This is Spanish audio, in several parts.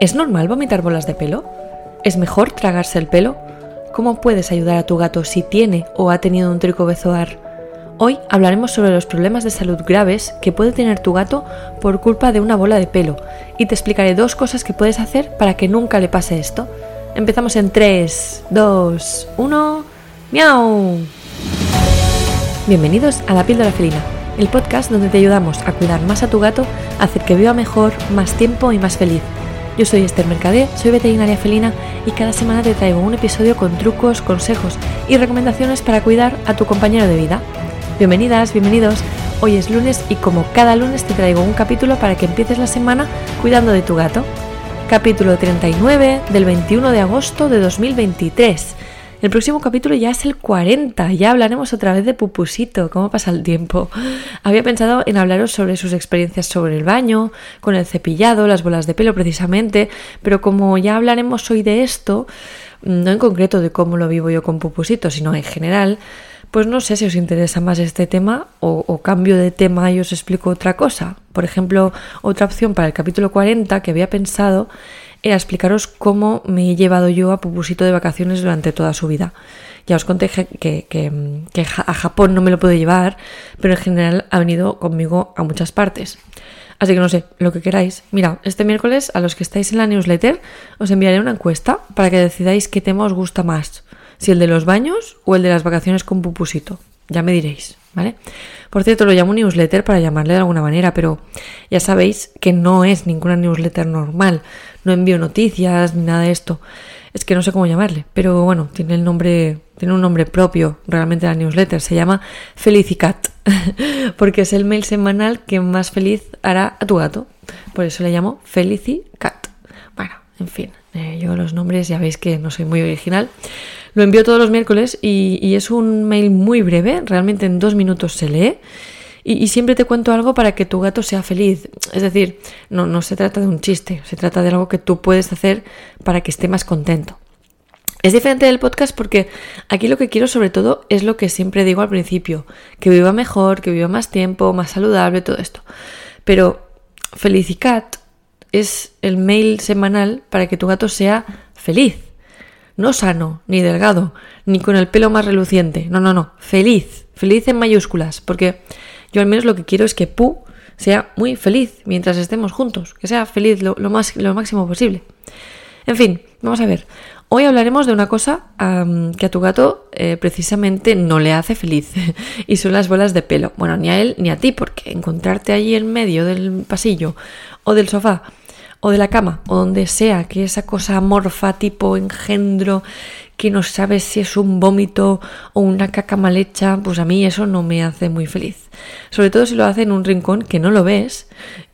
¿Es normal vomitar bolas de pelo? ¿Es mejor tragarse el pelo? ¿Cómo puedes ayudar a tu gato si tiene o ha tenido un tricobezoar? Hoy hablaremos sobre los problemas de salud graves que puede tener tu gato por culpa de una bola de pelo y te explicaré dos cosas que puedes hacer para que nunca le pase esto. Empezamos en 3, 2, 1. ¡Miau! Bienvenidos a La Píldora Felina, el podcast donde te ayudamos a cuidar más a tu gato, a hacer que viva mejor, más tiempo y más feliz. Yo soy Esther Mercadé, soy veterinaria felina y cada semana te traigo un episodio con trucos, consejos y recomendaciones para cuidar a tu compañero de vida. Bienvenidas, bienvenidos. Hoy es lunes y como cada lunes te traigo un capítulo para que empieces la semana cuidando de tu gato. Capítulo 39 del 21 de agosto de 2023. El próximo capítulo ya es el 40, ya hablaremos otra vez de Pupusito, cómo pasa el tiempo. Había pensado en hablaros sobre sus experiencias sobre el baño, con el cepillado, las bolas de pelo precisamente, pero como ya hablaremos hoy de esto, no en concreto de cómo lo vivo yo con Pupusito, sino en general, pues no sé si os interesa más este tema o, cambio de tema y os explico otra cosa. Por ejemplo, otra opción para el capítulo 40 que había pensado era explicaros cómo me he llevado yo a Pupusito de vacaciones durante toda su vida. Ya os conté que, que, a Japón no me lo puedo llevar, pero en general ha venido conmigo a muchas partes. Así que no sé, lo que queráis. Mira, este miércoles a los que estáis en la newsletter os enviaré una encuesta para que decidáis qué tema os gusta más, si el de los baños o el de las vacaciones con Pupusito. Ya me diréis, ¿vale? Por cierto, lo llamo newsletter para llamarle de alguna manera, pero ya sabéis que no es ninguna newsletter normal. No envío noticias ni nada de esto. Es que no sé cómo llamarle, pero bueno, tiene el nombre, tiene un nombre propio realmente la newsletter. Se llama Felicicat, porque es el mail semanal que más feliz hará a tu gato. Por eso le llamo Felicicat. Bueno, en fin, eh, yo los nombres ya veis que no soy muy original. Lo envío todos los miércoles y, es un mail muy breve, realmente en dos minutos se lee. Y, y, siempre te cuento algo para que tu gato sea feliz. Es decir, no, no se trata de un chiste, se trata de algo que tú puedes hacer para que esté más contento. Es diferente del podcast porque aquí lo que quiero sobre todo es lo que siempre digo al principio, que viva mejor, que viva más tiempo, más saludable, todo esto. Pero Felicicat es el mail semanal para que tu gato sea feliz no sano, ni delgado, ni con el pelo más reluciente. No, no, no. Feliz. Feliz en mayúsculas. Porque yo al menos lo que quiero es que Pu sea muy feliz mientras estemos juntos. Que sea feliz lo, más, lo máximo posible. En fin, vamos a ver. Hoy hablaremos de una cosa que a tu gato eh, precisamente no le hace feliz y son las bolas de pelo. Bueno, ni a él ni a ti, porque encontrarte allí en medio del pasillo o del sofá o de la cama o donde sea, que esa cosa amorfa tipo engendro que no sabes si es un vómito o una caca mal hecha, pues a mí eso no me hace muy feliz. Sobre todo si lo hace en un rincón que no lo ves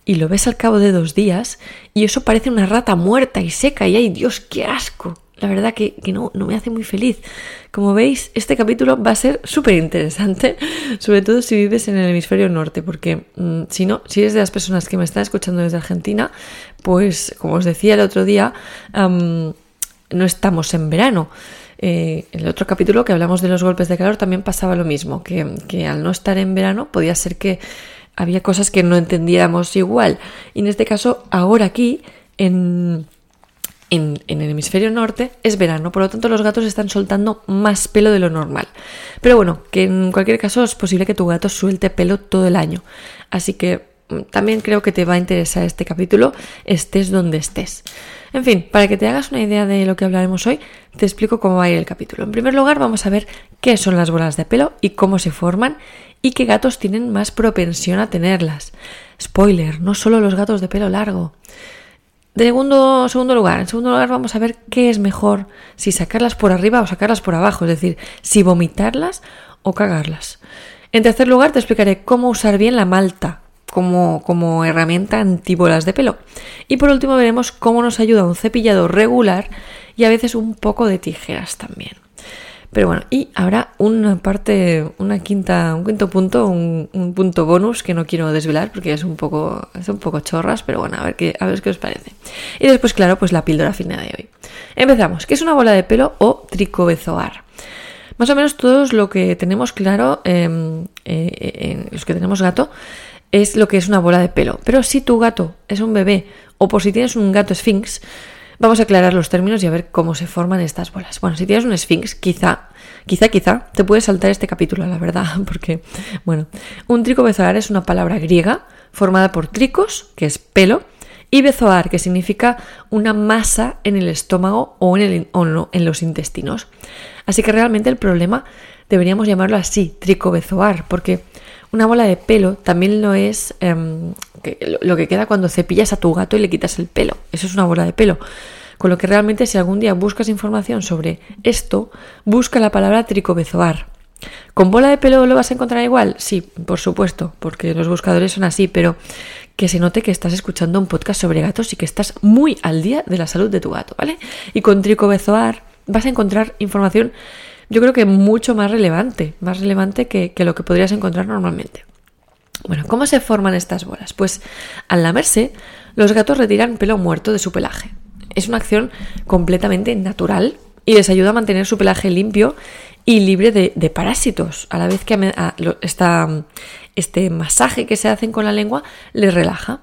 y lo ves al cabo de dos días y eso parece una rata muerta y seca y ay Dios, qué asco la verdad que, que no, no, me hace muy feliz. Como veis, este capítulo va a ser súper interesante, sobre todo si vives en el hemisferio norte, porque mmm, si no, si eres de las personas que me están escuchando desde Argentina, pues como os decía el otro día, no estamos en verano. Eh, en el otro capítulo que hablamos de los golpes de calor también pasaba lo mismo, que, que al no estar en verano podía ser que había cosas que no entendiéramos igual. Y en este caso, ahora aquí, en en, el hemisferio norte es verano, por lo tanto los gatos están soltando más pelo de lo normal. Pero bueno, que en cualquier caso es posible que tu gato suelte pelo todo el año. Así que mm, también creo que te va a interesar este capítulo, estés donde estés. En fin, para que te hagas una idea de lo que hablaremos hoy, te explico cómo va a ir el capítulo. En primer lugar, vamos a ver qué son las bolas de pelo y cómo se forman y qué gatos tienen más propensión a tenerlas. Spoiler, no solo los gatos de pelo largo. De segundo, segundo lugar, en segundo lugar vamos a ver qué es mejor, si sacarlas por arriba o sacarlas por abajo, es decir, si vomitarlas o cagarlas. En tercer lugar te explicaré cómo usar bien la malta como, como herramienta antibolas de pelo. Y por último veremos cómo nos ayuda un cepillado regular y a veces un poco de tijeras también. Pero bueno, y habrá una parte, una quinta, un quinto punto, un, un, punto bonus que no quiero desvelar porque es un poco, es un poco chorras, pero bueno, a ver qué, a ver qué os parece. Y después, claro, pues la píldora fina de hoy. Empezamos. ¿Qué es una bola de pelo o tricobezoar? Más o menos todos lo que tenemos claro, eh, eh, los que tenemos gato, es lo que es una bola de pelo. Pero si tu gato es un bebé o por si tienes un gato Sphinx, vamos a aclarar los términos y a ver cómo se forman estas bolas. Bueno, si tienes un Sphinx, quizá, quizá, quizá, te puedes saltar este capítulo, la verdad, porque, bueno, un tricobezoar es una palabra griega formada por tricos, que es pelo, y bezoar, que significa una masa en el estómago o en, el, o en los intestinos. Así que realmente el problema deberíamos llamarlo así, tricobezoar, porque una bola de pelo también lo es em, lo que queda cuando cepillas a tu gato y le quitas el pelo. Eso es una bola de pelo. Con lo que realmente si algún día buscas información sobre esto, busca la palabra tricobezoar. ¿Con bola de pelo lo vas a encontrar igual? Sí, por supuesto, porque los buscadores son así, pero que se note que estás escuchando un podcast sobre gatos y que estás muy al día de la salud de tu gato, ¿vale? Y con tricobezoar vas a encontrar información yo creo que mucho más relevante, más relevante que, lo que podrías encontrar normalmente. Bueno, ¿cómo se forman estas bolas? Pues al lamerse, los gatos retiran pelo muerto de su pelaje. Es una acción completamente natural y les ayuda a mantener su pelaje limpio y libre de, parásitos, a la vez que este masaje que se hacen con la lengua les relaja.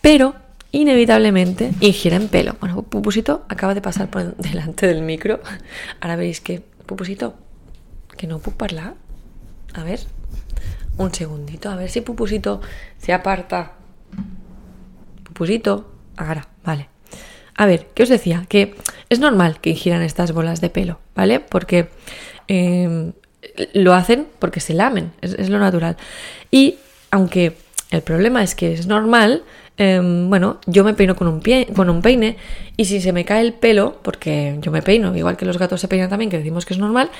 Pero inevitablemente ingieren pelo. Bueno, Pupusito acaba de pasar por delante del micro. Ahora veis que Pupusito, que no puc parlar? A ver, un segundito, a ver si Pupusito se aparta. Pupusito, ahora, vale. A ver, ¿qué os decía? Que es normal que ingieran estas bolas de pelo, ¿vale? Porque em, lo hacen porque se lamen, es, lo natural. Y aunque el problema es que es normal, Em, bueno, yo me peino con un, pie, con un peine y si se me cae el pelo, porque yo me peino, igual que los gatos se peinan también, que decimos que es normal,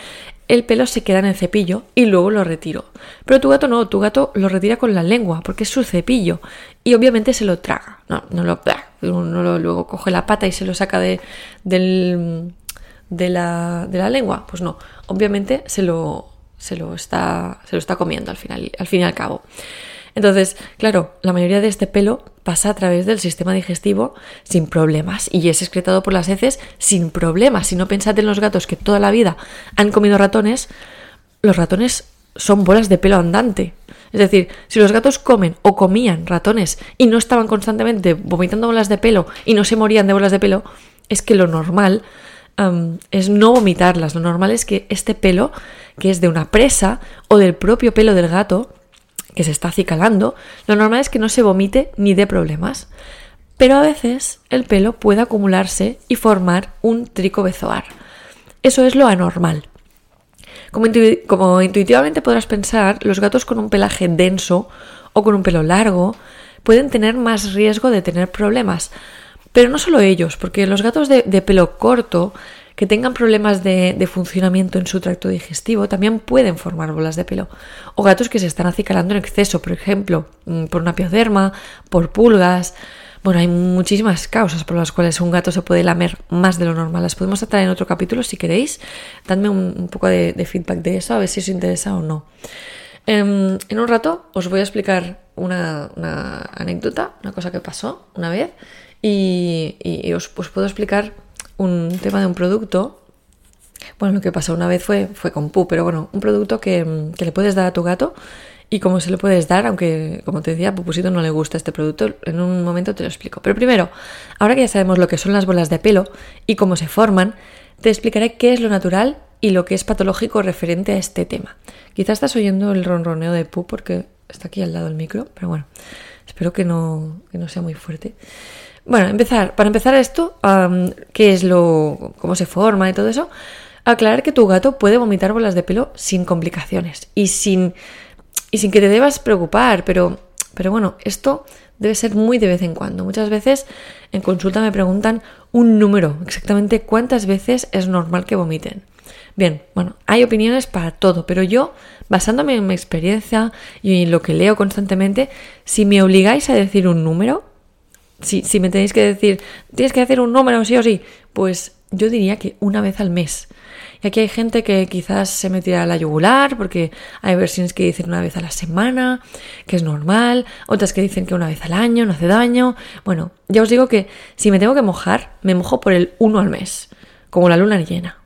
el pelo se queda en el cepillo y luego lo retiro. Pero tu gato no, tu gato lo retira con la lengua, porque es su cepillo y obviamente se lo traga. No, no lo, no lo luego coge la pata y se lo saca de, de, la, de la lengua. Pues no, obviamente se lo, se lo, está, se lo está comiendo al, final, al fin y al cabo. Entonces, claro, la mayoría de este pelo pasa a través del sistema digestivo sin problemas y es excretado por las heces sin problemas. Si no pensad en los gatos que toda la vida han comido ratones, los ratones son bolas de pelo andante. Es decir, si los gatos comen o comían ratones y no estaban constantemente vomitando bolas de pelo y no se morían de bolas de pelo, es que lo normal es no vomitarlas. Lo normal es que este pelo, que es de una presa o del propio pelo del gato, que se está acicalando, lo normal es que no se vomite ni dé problemas. Pero a veces el pelo puede acumularse y formar un tricobezoar. Eso es lo anormal. Como, como, intuitivamente podrás pensar, los gatos con un pelaje denso o con un pelo largo pueden tener más riesgo de tener problemas. Pero no solo ellos, porque los gatos de pelo corto que tengan problemas de, funcionamiento en su tracto digestivo también pueden formar bolas de pelo. O gatos que se están acicalando en exceso, por ejemplo, mm, por una pioderma, por pulgas. Bueno, hay muchísimas causas por las cuales un gato se puede lamer más de lo normal. Las podemos tratar en otro capítulo si queréis. Dadme un, poco de, feedback de eso, a ver si os interesa o no. Em, en un rato os voy a explicar una, anécdota, una cosa que pasó una vez, y, os, os puedo explicar un tema de un producto. Bueno, lo que pasó una vez fue, fue con Pu, pero bueno, un producto que, le puedes dar a tu gato y cómo se lo puedes dar, aunque como te decía, a Pupusito no le gusta este producto, en un momento te lo explico. Pero primero, ahora que ya sabemos lo que son las bolas de pelo y cómo se forman, te explicaré qué es lo natural y lo que es patológico referente a este tema. Quizás estás oyendo el ronroneo de Pu porque está aquí al lado del micro, pero bueno, espero que no, que no sea muy fuerte. Bueno, empezar, para empezar esto, qué es lo, cómo se forma y todo eso, aclarar que tu gato puede vomitar bolas de pelo sin complicaciones y sin, y sin que te debas preocupar, pero, pero bueno, esto debe ser muy de vez en cuando. Muchas veces en consulta me preguntan un número, exactamente cuántas veces es normal que vomiten. Bien, bueno, hay opiniones para todo, pero yo, basándome en mi experiencia y en lo que leo constantemente, si me obligáis a decir un número, si, me tenéis que decir, tienes que hacer un número sí o sí, pues yo diría que una vez al mes. Y aquí hay gente que quizás se metirá a la yugular, porque hay versiones que dicen una vez a la semana, que es normal, otras que dicen que una vez al año, no hace daño. Bueno, ya os digo que si me tengo que mojar, me mojo por el uno al mes, como la luna llena.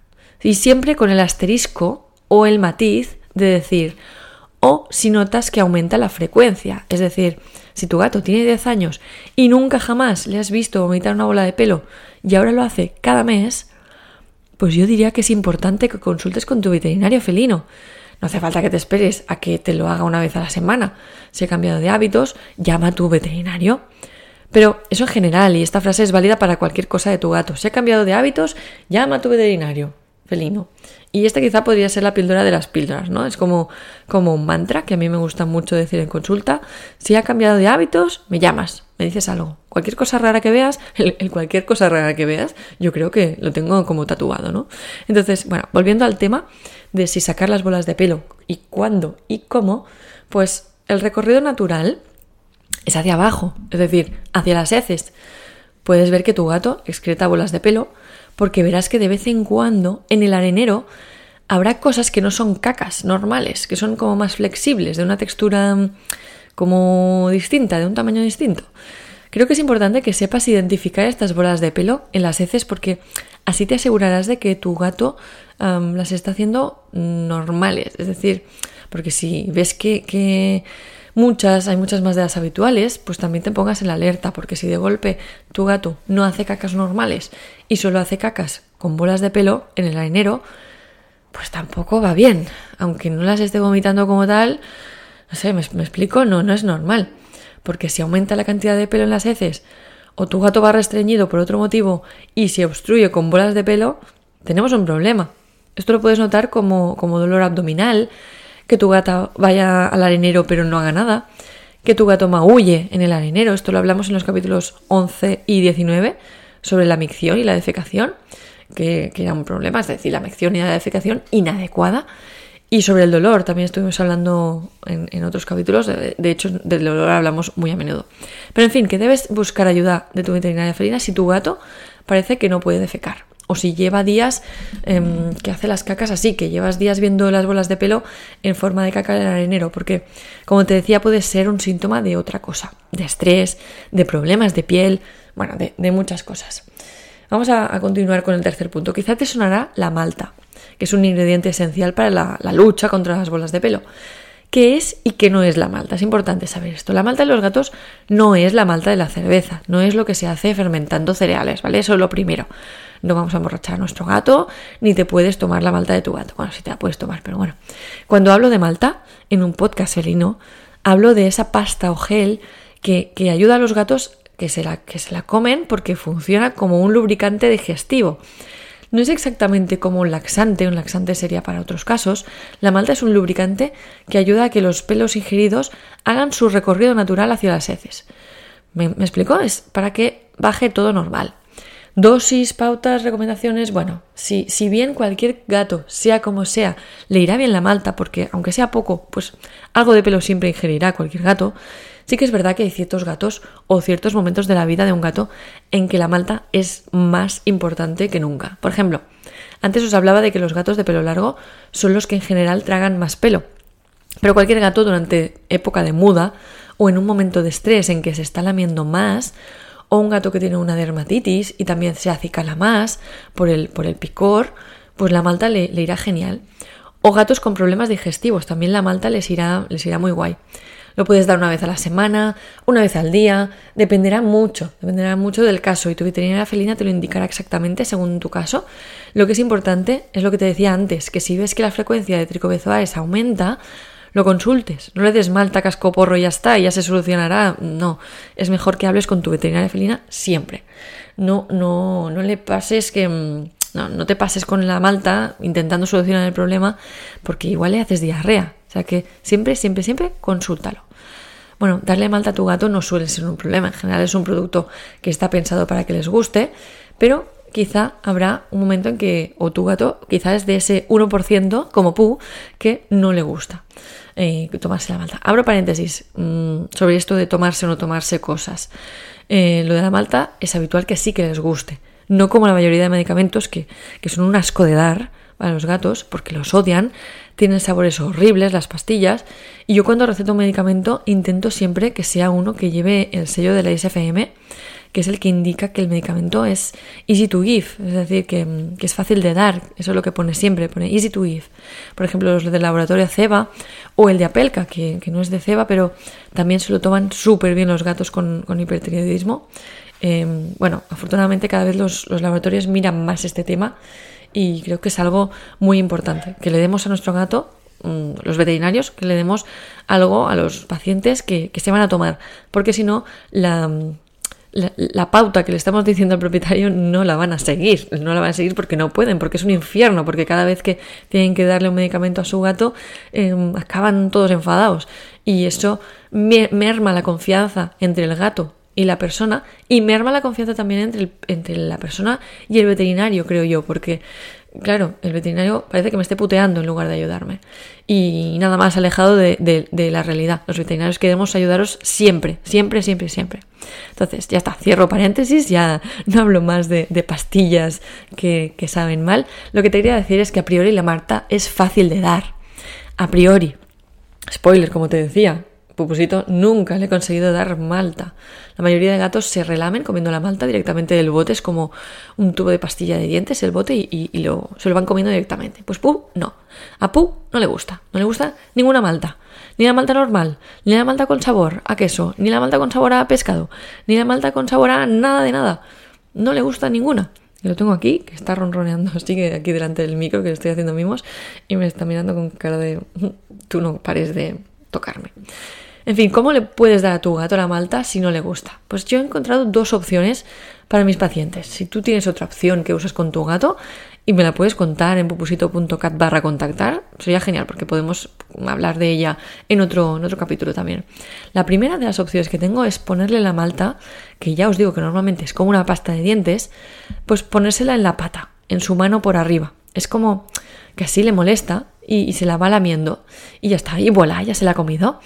Y siempre con el asterisco o el matiz de decir, o si notas que aumenta la frecuencia. Es decir, si tu gato tiene 10 años y nunca jamás le has visto vomitar una bola de pelo y ahora lo hace cada mes, pues yo diría que es importante que consultes con tu veterinario felino. No hace falta que te esperes a que te lo haga una vez a la semana. Si ha cambiado de hábitos, llama a tu veterinario. Pero eso en general, y esta frase es válida para cualquier cosa de tu gato. Si ha cambiado de hábitos, llama a tu veterinario felino. Y esta quizá podría ser la píldora de las píldoras, ¿no? Es como, como un mantra que a mí me gusta mucho decir en consulta. Si ha cambiado de hábitos, me llamas, me dices algo. Cualquier cosa rara que veas, el, cualquier cosa rara que veas, yo creo que lo tengo como tatuado, ¿no? Entonces, bueno, volviendo al tema de si sacar las bolas de pelo y cuándo y cómo, pues el recorrido natural es hacia abajo, es decir, hacia las heces. Puedes ver que tu gato excreta bolas de pelo porque verás que de vez en cuando en el arenero habrá cosas que no son cacas normales, que son como más flexibles, de una textura mm, como distinta, de un tamaño distinto. Creo que es importante que sepas identificar estas bolas de pelo en las heces porque así te asegurarás de que tu gato las está haciendo normales. Es decir, porque si ves que, que muchas, hay muchas más de las habituales, pues también te pongas en alerta, porque si de golpe tu gato no hace cacas normales y solo hace cacas con bolas de pelo en el arenero, pues tampoco va bien. Aunque no las esté vomitando como tal, no sé, me, me explico, no, no es normal. Porque si aumenta la cantidad de pelo en las heces, o tu gato va restreñido por otro motivo y se obstruye con bolas de pelo, tenemos un problema. Esto lo puedes notar como, como dolor abdominal, que tu gata vaya al arenero pero no haga nada, que tu gato maulle en el arenero, esto lo hablamos en los capítulos 11 y 19 sobre la micción y la defecación, que, era un problema, es decir, la micción y la defecación inadecuada. Y sobre el dolor, también estuvimos hablando en, otros capítulos, de, de, hecho del dolor hablamos muy a menudo. Pero en fin, que debes buscar ayuda de tu veterinaria felina si tu gato parece que no puede defecar o si lleva días em, que hace las cacas así, que llevas días viendo las bolas de pelo en forma de caca en el arenero, porque como te decía puede ser un síntoma de otra cosa, de estrés, de problemas de piel, bueno, de, muchas cosas. Vamos a, continuar con el tercer punto. Quizá te sonará la malta, que es un ingrediente esencial para la, la lucha contra las bolas de pelo. ¿Qué es y qué no es la malta? Es importante saber esto. La malta de los gatos no es la malta de la cerveza, no es lo que se hace fermentando cereales, ¿vale? Eso es lo primero no vamos a emborrachar a nuestro gato, ni te puedes tomar la malta de tu gato. Bueno, sí te la puedes tomar, pero bueno. Cuando hablo de malta, en un podcast felino, hablo de esa pasta o gel que, ayuda a los gatos que se, la, que se la comen porque funciona como un lubricante digestivo. No es exactamente como un laxante, un laxante sería para otros casos. La malta es un lubricante que ayuda a que los pelos ingeridos hagan su recorrido natural hacia las heces. ¿Me, me explico? Es para que baje todo normal. Dosis, pautas, recomendaciones. Bueno, si, si bien cualquier gato, sea como sea, le irá bien la malta, porque aunque sea poco, pues algo de pelo siempre ingerirá cualquier gato, sí que es verdad que hay ciertos gatos o ciertos momentos de la vida de un gato en que la malta es más importante que nunca. Por ejemplo, antes os hablaba de que los gatos de pelo largo son los que en general tragan más pelo. Pero cualquier gato durante época de muda o en un momento de estrés en que se está lamiendo más o un gato que tiene una dermatitis y también se acicala más por el, por el picor, pues la malta le, irá genial. O gatos con problemas digestivos, también la malta les irá, les irá muy guay. Lo puedes dar una vez a la semana, una vez al día, dependerá mucho, dependerá mucho del caso y tu veterinaria felina te lo indicará exactamente según tu caso. Lo que es importante es lo que te decía antes, que si ves que la frecuencia de tricobezoaes aumenta, lo consultes. No le des malta, casco, porro y ya está, y ya se solucionará. No, es mejor que hables con tu veterinaria felina siempre. No, no, no le pases que... Mm, no, no te pases con la malta intentando solucionar el problema porque igual le haces diarrea. O sea que siempre, siempre, siempre consúltalo. Bueno, darle malta a tu gato no suele ser un problema. En general es un producto que está pensado para que les guste, pero quizá habrá un momento en que, o tu gato, quizá es de ese 1% como Pu, que no le gusta eh, tomarse la malta. Abro paréntesis mm, sobre esto de tomarse o no tomarse cosas. Eh, lo de la malta es habitual que sí que les guste, no como la mayoría de medicamentos que, que son un asco de dar para los gatos porque los odian, tienen sabores horribles las pastillas y yo cuando receto un medicamento intento siempre que sea uno que lleve el sello de la ISFM que es el que indica que el medicamento es easy to give, es decir, que, es fácil de dar. Eso es lo que pone siempre, pone easy to give. Por ejemplo, los del laboratorio Ceba o el de Apelca, que, no es de Ceba, pero también se lo toman súper bien los gatos con, con hipertiroidismo. Em, bueno, afortunadamente cada vez los, los laboratorios miran más este tema y creo que es algo muy importante, que le demos a nuestro gato mm, los veterinarios que le demos algo a los pacientes que, se van a tomar, porque si no, la, la, pauta que le estamos diciendo al propietario no la van a seguir, no la van a seguir porque no pueden, porque es un infierno, porque cada vez que tienen que darle un medicamento a su gato em, acaban todos enfadados. Y eso merma la confianza entre el gato y la persona y merma la confianza también entre, entre la persona y el veterinario, creo yo, porque claro, el veterinario parece que me esté puteando en lugar de ayudarme. Y nada más alejado de, la realidad. Los veterinarios queremos ayudaros siempre, siempre, siempre, siempre. Entonces, ya está, cierro paréntesis, ya no hablo más de, pastillas que, que saben mal. Lo que te quería decir es que a priori la Marta es fácil de dar. A priori. Spoiler, como te decía, Pupusito nunca le he conseguido dar malta. La mayoría de gatos se relamen comiendo la malta directamente del bote, es como un tubo de pastilla de dientes el bote y, lo, se lo van comiendo directamente. Pues Pu no. A Pu no le gusta, no le gusta ninguna malta. Ni la malta normal, ni la malta con sabor a queso, ni la malta con sabor a pescado, ni la malta con sabor a nada de nada. No le gusta ninguna. Y lo tengo aquí, que está ronroneando así que aquí delante del micro, que le estoy haciendo mimos, y me está mirando con cara de tú no pares de tocarme. En fin, ¿cómo le puedes dar a tu gato la malta si no le gusta? Pues yo he encontrado dos opciones para mis pacientes. Si tú tienes otra opción que usas con tu gato y me la puedes contar en pupusito.cat barra contactar, sería genial porque podemos hablar de ella en otro, en otro capítulo también. La primera de las opciones que tengo es ponerle la malta, que ya os digo que normalmente es como una pasta de dientes, pues ponérsela en la pata, en su mano por arriba. Es como que así le molesta y, y se la va lamiendo y ya está, y voilà, ya se la ha comido.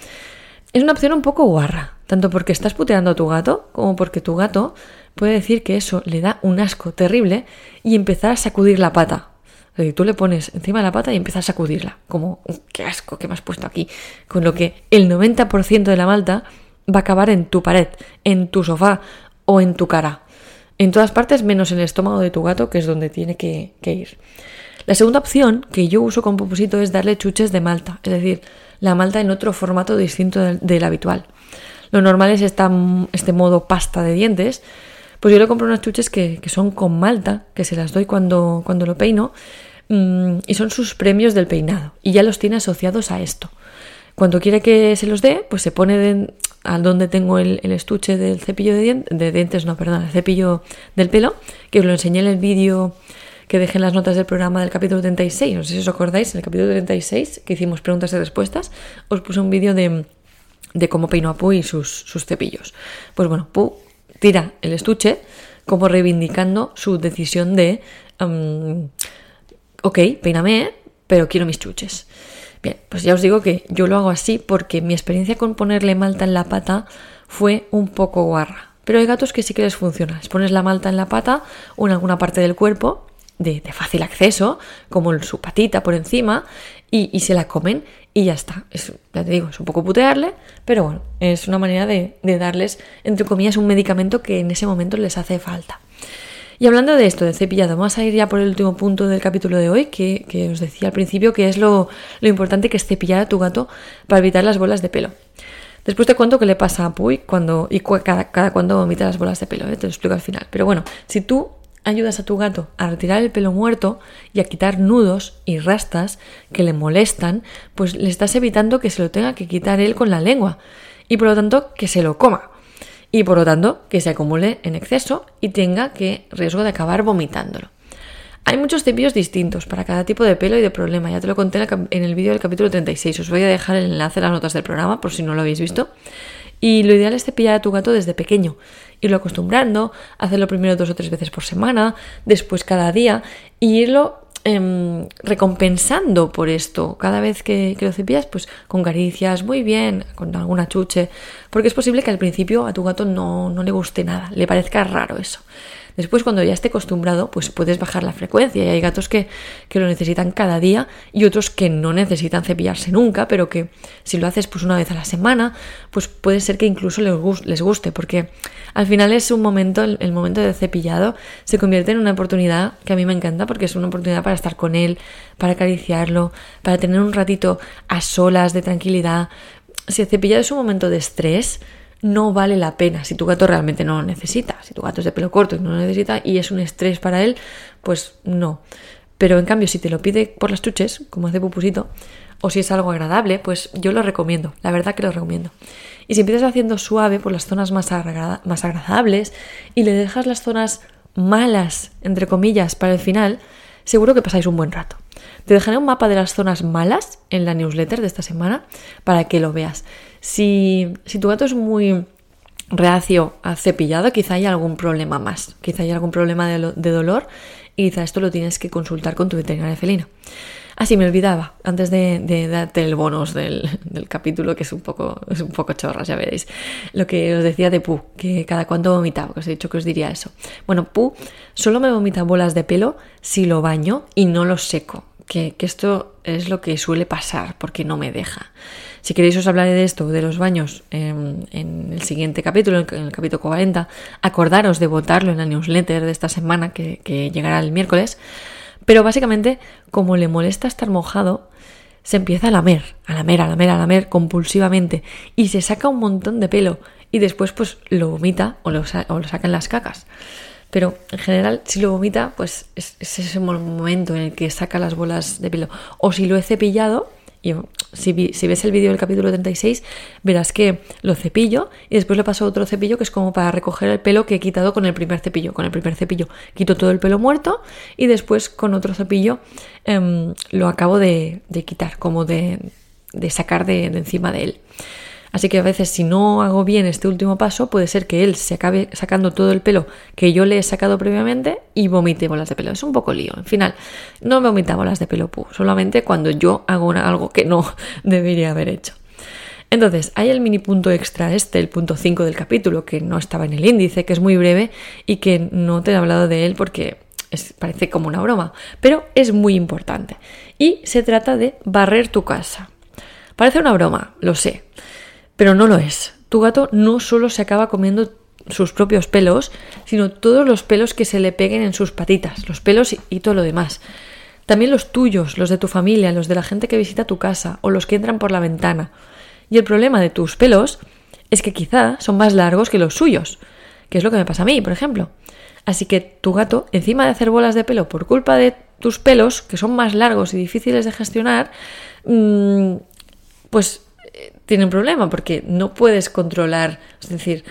Es una opción un poco guarra, tanto porque estás puteando a tu gato como porque tu gato puede decir que eso le da un asco terrible y empezar a sacudir la pata. O tú le pones encima de la pata y empiezas a sacudirla, como, qué asco que me has puesto aquí. Con lo que el 90% de la malta va a acabar en tu pared, en tu sofá o en tu cara. En todas partes menos en el estómago de tu gato, que es donde tiene que, ir. La segunda opción que yo uso con propósito es darle chuches de malta, es decir, la malta en otro formato distinto del, habitual. Lo normal es este modo pasta de dientes. Pues yo le compro unas chuches que, son con malta, que se las doy cuando, cuando lo peino, mm, y son sus premios del peinado. Y ya los tiene asociados a esto. Cuando quiere que se los dé, pues se pone al donde tengo el, estuche del cepillo de, dientes, de dientes, no, perdón, el cepillo del pelo, que os lo enseñé en el vídeo que dejé en las notas del programa del capítulo 36. No sé si os acordáis, en el capítulo 36, que hicimos preguntas y respuestas, os puse un vídeo de, cómo peino a Pu y sus, cepillos. Pues bueno, Pu tira el estuche como reivindicando su decisión de, ok, peíname, pero quiero mis chuches. Bien, pues ya os digo que yo lo hago así porque mi experiencia con ponerle malta en la pata fue un poco guarra. Pero hay gatos que sí que les funciona. Les pones la malta en la pata o en alguna parte del cuerpo de, fácil acceso, como su patita por encima, y, se la comen y ya está. Es, ya te digo, es un poco putearle, pero bueno, es una manera de, darles, entre comillas, un medicamento que en ese momento les hace falta. Y hablando de esto, de cepillado, vamos a ir ya por el último punto del capítulo de hoy, que, os decía al principio, que es lo, importante que es cepillar a tu gato para evitar las bolas de pelo. Después te cuento qué le pasa a Puy cuando, y cada, cada cuando vomita las bolas de pelo, ¿eh? te lo explico al final. Pero bueno, si tú ayudas a tu gato a retirar el pelo muerto y a quitar nudos y rastas que le molestan, pues le estás evitando que se lo tenga que quitar él con la lengua y por lo tanto que se lo coma y por lo tanto que se acumule en exceso y tenga que riesgo de acabar vomitándolo. Hay muchos cepillos distintos para cada tipo de pelo y de problema. Ya te lo conté en el vídeo del capítulo 36. Os voy a dejar el enlace en las notas del programa por si no lo habéis visto. Y lo ideal es cepillar a tu gato desde pequeño, irlo acostumbrando, hacerlo primero dos o tres veces por semana, después cada día, y irlo em, recompensando por esto. Cada vez que, lo cepillas, pues con caricias, muy bien, con alguna chuche, porque es posible que al principio a tu gato no, no le guste nada, le parezca raro eso. Después, cuando ya esté acostumbrado, pues puedes bajar la frecuencia. Y hay gatos que, que, lo necesitan cada día y otros que no necesitan cepillarse nunca, pero que si lo haces pues una vez a la semana, pues puede ser que incluso les, guste, porque al final es un momento, el, el momento de cepillado se convierte en una oportunidad que a mí me encanta porque es una oportunidad para estar con él, para acariciarlo, para tener un ratito a solas de tranquilidad. Si el cepillado es un momento de estrés, no vale la pena si tu gato realmente no lo necesita. Si tu gato es de pelo corto y no lo necesita y es un estrés para él, pues no. Pero en cambio, si te lo pide por las chuches, como hace Pupusito, o si es algo agradable, pues yo lo recomiendo, la verdad que lo recomiendo. Y si empiezas haciendo suave por las zonas más, más agradables y le dejas las zonas malas, entre comillas, para el final, seguro que pasáis un buen rato. Te dejaré un mapa de las zonas malas en la newsletter de esta semana para que lo veas. Si, si tu gato es muy reacio a cepillado, quizá haya algún problema más, quizá haya algún problema de, de dolor y quizá esto lo tienes que consultar con tu veterinaria felina. Así me olvidaba, antes de, darte el bonus del, capítulo, que es un poco, es un poco chorras, ya veréis. Lo que os decía de Pu, que cada cuánto vomitaba, que os he dicho que os diría eso. Bueno, Pu solo me vomita bolas de pelo si lo baño y no lo seco. Que, esto es lo que suele pasar, porque no me deja. Si queréis os hablaré de esto, de los baños, en, el siguiente capítulo, en el capítulo 40. Acordaros de votarlo en la newsletter de esta semana, que, que llegará el miércoles. Pero básicamente, como le molesta estar mojado, se empieza a lamer, a lamer, a lamer, a lamer compulsivamente y se saca un montón de pelo y después pues lo vomita o lo, saca en las cacas. Pero en general, si lo vomita, pues es, es ese momento en el que saca las bolas de pelo. O si lo he cepillado, si, ves el vídeo del capítulo 36, verás que lo cepillo y después le paso otro cepillo que es como para recoger el pelo que he quitado con el primer cepillo. Con el primer cepillo quito todo el pelo muerto y después con otro cepillo em, lo acabo de, quitar, como de, sacar de encima de él. Así que a veces si no hago bien este último paso, puede ser que él se acabe sacando todo el pelo que yo le he sacado previamente y vomite bolas de pelo. Es un poco lío. En final, no vomita bolas de pelo pu, solamente cuando yo hago algo que no debería haber hecho. Entonces, hay el mini punto extra este, el punto 5 del capítulo, que no estaba en el índice, que es muy breve y que no te he hablado de él porque parece como una broma, pero es muy importante. Y se trata de barrer tu casa. Parece una broma, lo sé, pero no lo es. Tu gato no solo se acaba comiendo sus propios pelos, sino todos los pelos que se le peguen en sus patitas, los pelos y, todo lo demás. También los tuyos, los de tu familia, los de la gente que visita tu casa o los que entran por la ventana. Y el problema de tus pelos es que quizá son más largos que los suyos, que es lo que me pasa a mí, por ejemplo. Así que tu gato, encima de hacer bolas de pelo por culpa de tus pelos, que son más largos y difíciles de gestionar, mm, pues tiene un problema porque no puedes controlar, es decir,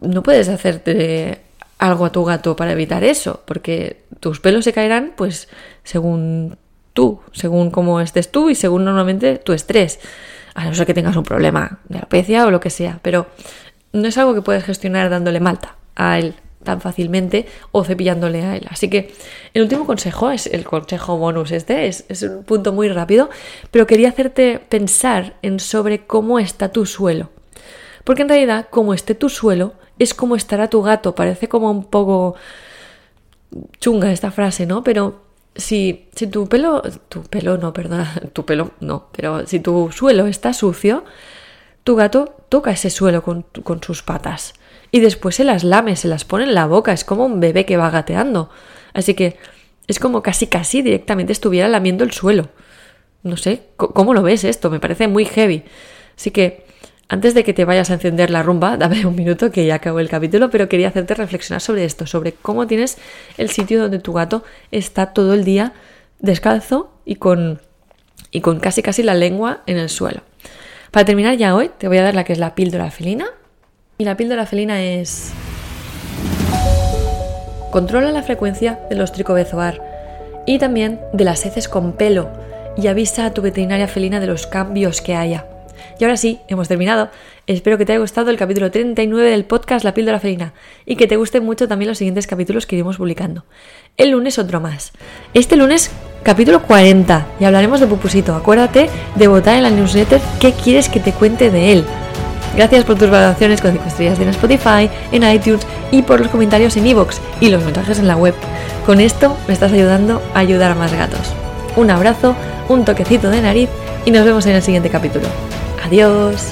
no puedes hacerte algo a tu gato para evitar eso, porque tus pelos se caerán pues según tú, según cómo estés tú y según normalmente tu estrés, a no ser que tengas un problema de alopecia o lo que sea, pero no es algo que puedes gestionar dándole malta a él tan fácilmente o cepillándole a él. Así que el último consejo es el consejo bonus este, es, es, un punto muy rápido, pero quería hacerte pensar en sobre cómo está tu suelo. Porque en realidad, como esté tu suelo, es como estará tu gato. Parece como un poco chunga esta frase, ¿no? Pero si, si tu pelo, tu pelo no, perdona, tu pelo no, pero si tu suelo está sucio, tu gato toca ese suelo con, con sus patas y después se las lame, se las pone en la boca, es como un bebé que va gateando. Así que es como casi casi directamente estuviera lamiendo el suelo. No sé, ¿cómo lo ves esto? Me parece muy heavy. Así que antes de que te vayas a encender la rumba, dame un minuto que ya acabo el capítulo, pero quería hacerte reflexionar sobre esto, sobre cómo tienes el sitio donde tu gato está todo el día descalzo y con, y con casi casi la lengua en el suelo. Para terminar ya hoy, te voy a dar la que es la píldora felina, y la píldora felina es... Controla la frecuencia de los tricobezoar y también de las heces con pelo y avisa a tu veterinaria felina de los cambios que haya. Y ahora sí, hemos terminado. Espero que te haya gustado el capítulo 39 del podcast La píldora felina y que te gusten mucho también los siguientes capítulos que iremos publicando. El lunes otro más. Este lunes capítulo 40 y hablaremos de Pupusito. Acuérdate de votar en la newsletter qué quieres que te cuente de él. Gracias por tus valoraciones con 5 estrellas en Spotify, en iTunes y por los comentarios en iVoox y los mensajes en la web. Con esto me estás ayudando a ayudar a más gatos. Un abrazo, un toquecito de nariz y nos vemos en el siguiente capítulo. Adiós.